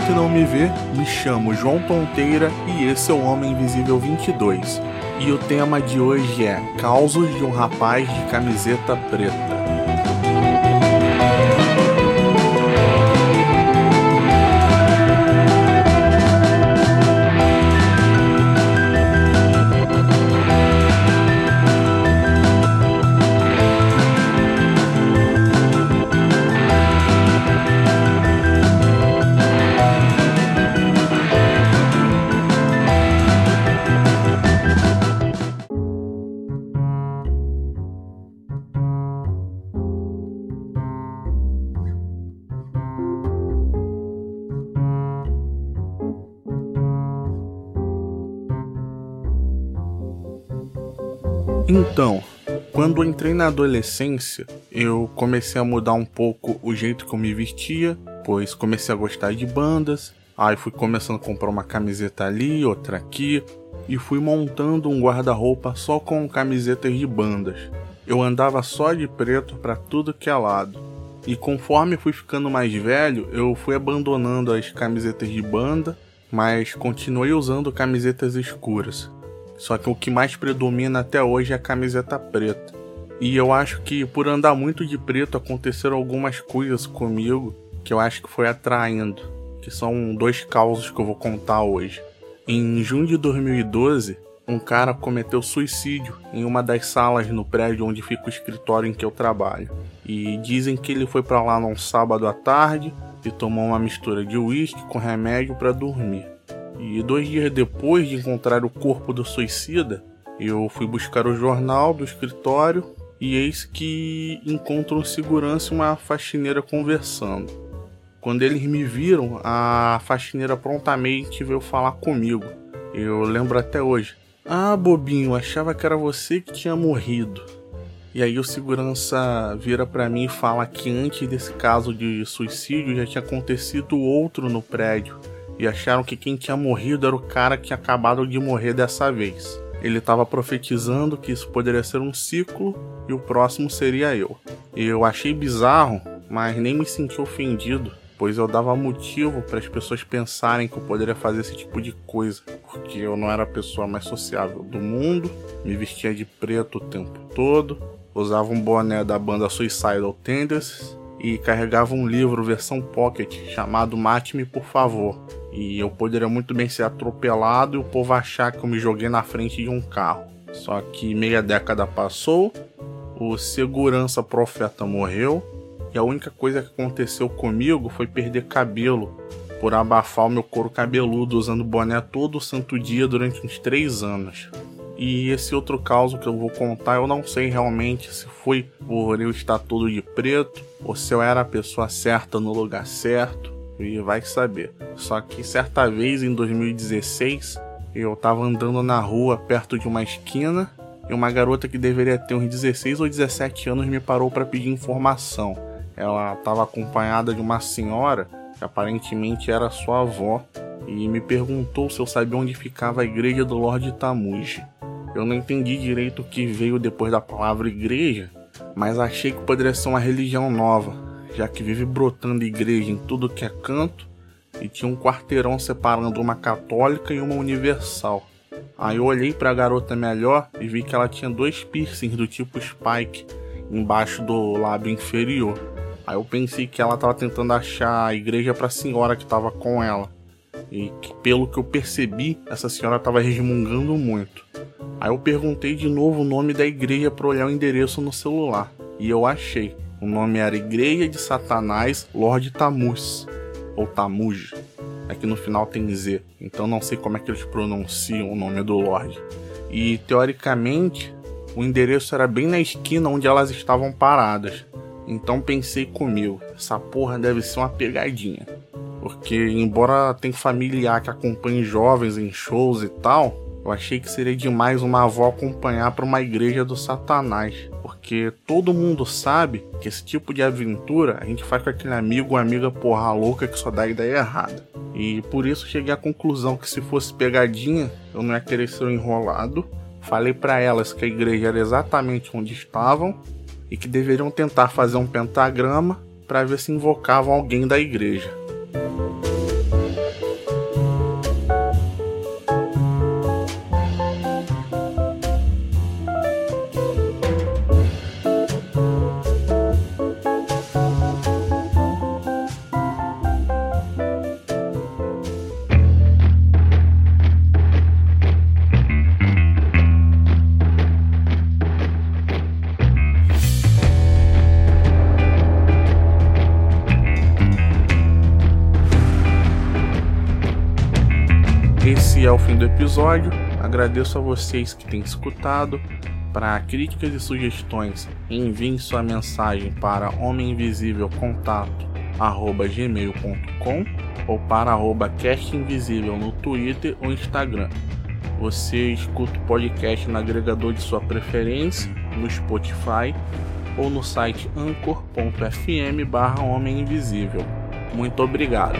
escuta e não me vê, me chamo João Tonteira e esse é o Homem Invisível 22. E o tema de hoje é Causos de um rapaz de camiseta preta. Então, quando entrei na adolescência, eu comecei a mudar um pouco o jeito que eu me vestia, pois comecei a gostar de bandas. Aí fui começando a comprar uma camiseta ali, outra aqui, e fui montando um guarda-roupa só com camisetas de bandas. Eu andava só de preto para tudo que é lado. E conforme fui ficando mais velho, eu fui abandonando as camisetas de banda, mas continuei usando camisetas escuras. Só que o que mais predomina até hoje é a camiseta preta. E eu acho que por andar muito de preto aconteceram algumas coisas comigo que eu acho que foi atraindo, que são dois causos que eu vou contar hoje. Em junho de 2012, um cara cometeu suicídio em uma das salas no prédio onde fica o escritório em que eu trabalho. E dizem que ele foi para lá num sábado à tarde e tomou uma mistura de uísque com remédio para dormir. E dois dias depois de encontrar o corpo do suicida, eu fui buscar o jornal do escritório e eis que encontro um segurança e uma faxineira conversando. Quando eles me viram, a faxineira prontamente veio falar comigo. Eu lembro até hoje. Ah, bobinho, achava que era você que tinha morrido. E aí o segurança vira para mim e fala que antes desse caso de suicídio já tinha acontecido outro no prédio e acharam que quem tinha morrido era o cara que acabado de morrer dessa vez. Ele estava profetizando que isso poderia ser um ciclo e o próximo seria eu. Eu achei bizarro, mas nem me senti ofendido, pois eu dava motivo para as pessoas pensarem que eu poderia fazer esse tipo de coisa, porque eu não era a pessoa mais sociável do mundo, me vestia de preto o tempo todo, usava um boné da banda Suicidal Tendencies e carregava um livro versão pocket chamado Mate-me por favor, e eu poderia muito bem ser atropelado e o povo achar que eu me joguei na frente de um carro. Só que meia década passou, o segurança profeta morreu e a única coisa que aconteceu comigo foi perder cabelo por abafar o meu couro cabeludo usando boné todo santo dia durante uns três anos. E esse outro caso que eu vou contar, eu não sei realmente se foi por eu estar todo de preto ou se eu era a pessoa certa no lugar certo e vai saber. Só que certa vez em 2016, eu tava andando na rua perto de uma esquina e uma garota que deveria ter uns 16 ou 17 anos me parou para pedir informação. Ela estava acompanhada de uma senhora que aparentemente era sua avó e me perguntou se eu sabia onde ficava a igreja do Lorde Tamuji. Eu não entendi direito o que veio depois da palavra igreja, mas achei que poderia ser uma religião nova, já que vive brotando igreja em tudo que é canto e tinha um quarteirão separando uma católica e uma universal. Aí eu olhei para a garota melhor e vi que ela tinha dois piercings do tipo Spike embaixo do lábio inferior. Aí eu pensei que ela estava tentando achar a igreja para a senhora que estava com ela. E que, pelo que eu percebi, essa senhora estava resmungando muito. Aí eu perguntei de novo o nome da igreja para olhar o endereço no celular. E eu achei. O nome era Igreja de Satanás Lord Tamus, ou Tamuj. Aqui no final tem Z, então não sei como é que eles pronunciam o nome do Lorde. E teoricamente, o endereço era bem na esquina onde elas estavam paradas. Então pensei comigo, essa porra deve ser uma pegadinha. Porque embora tenha familiar que acompanhe jovens em shows e tal, eu achei que seria demais uma avó acompanhar para uma igreja do Satanás, porque todo mundo sabe que esse tipo de aventura a gente faz com aquele amigo ou amiga porra louca que só dá ideia errada. E por isso cheguei à conclusão que se fosse pegadinha, eu não ia querer ser enrolado. Falei para elas que a igreja era exatamente onde estavam e que deveriam tentar fazer um pentagrama para ver se invocavam alguém da igreja. Esse é o fim do episódio. Agradeço a vocês que têm escutado. Para críticas e sugestões, enviem sua mensagem para homeminvisívelcontato@gmail.com ou para arroba castinvisível no Twitter ou Instagram. Você escuta o podcast no agregador de sua preferência, no Spotify ou no site anchor.fm barra Homem Invisível. Muito obrigado.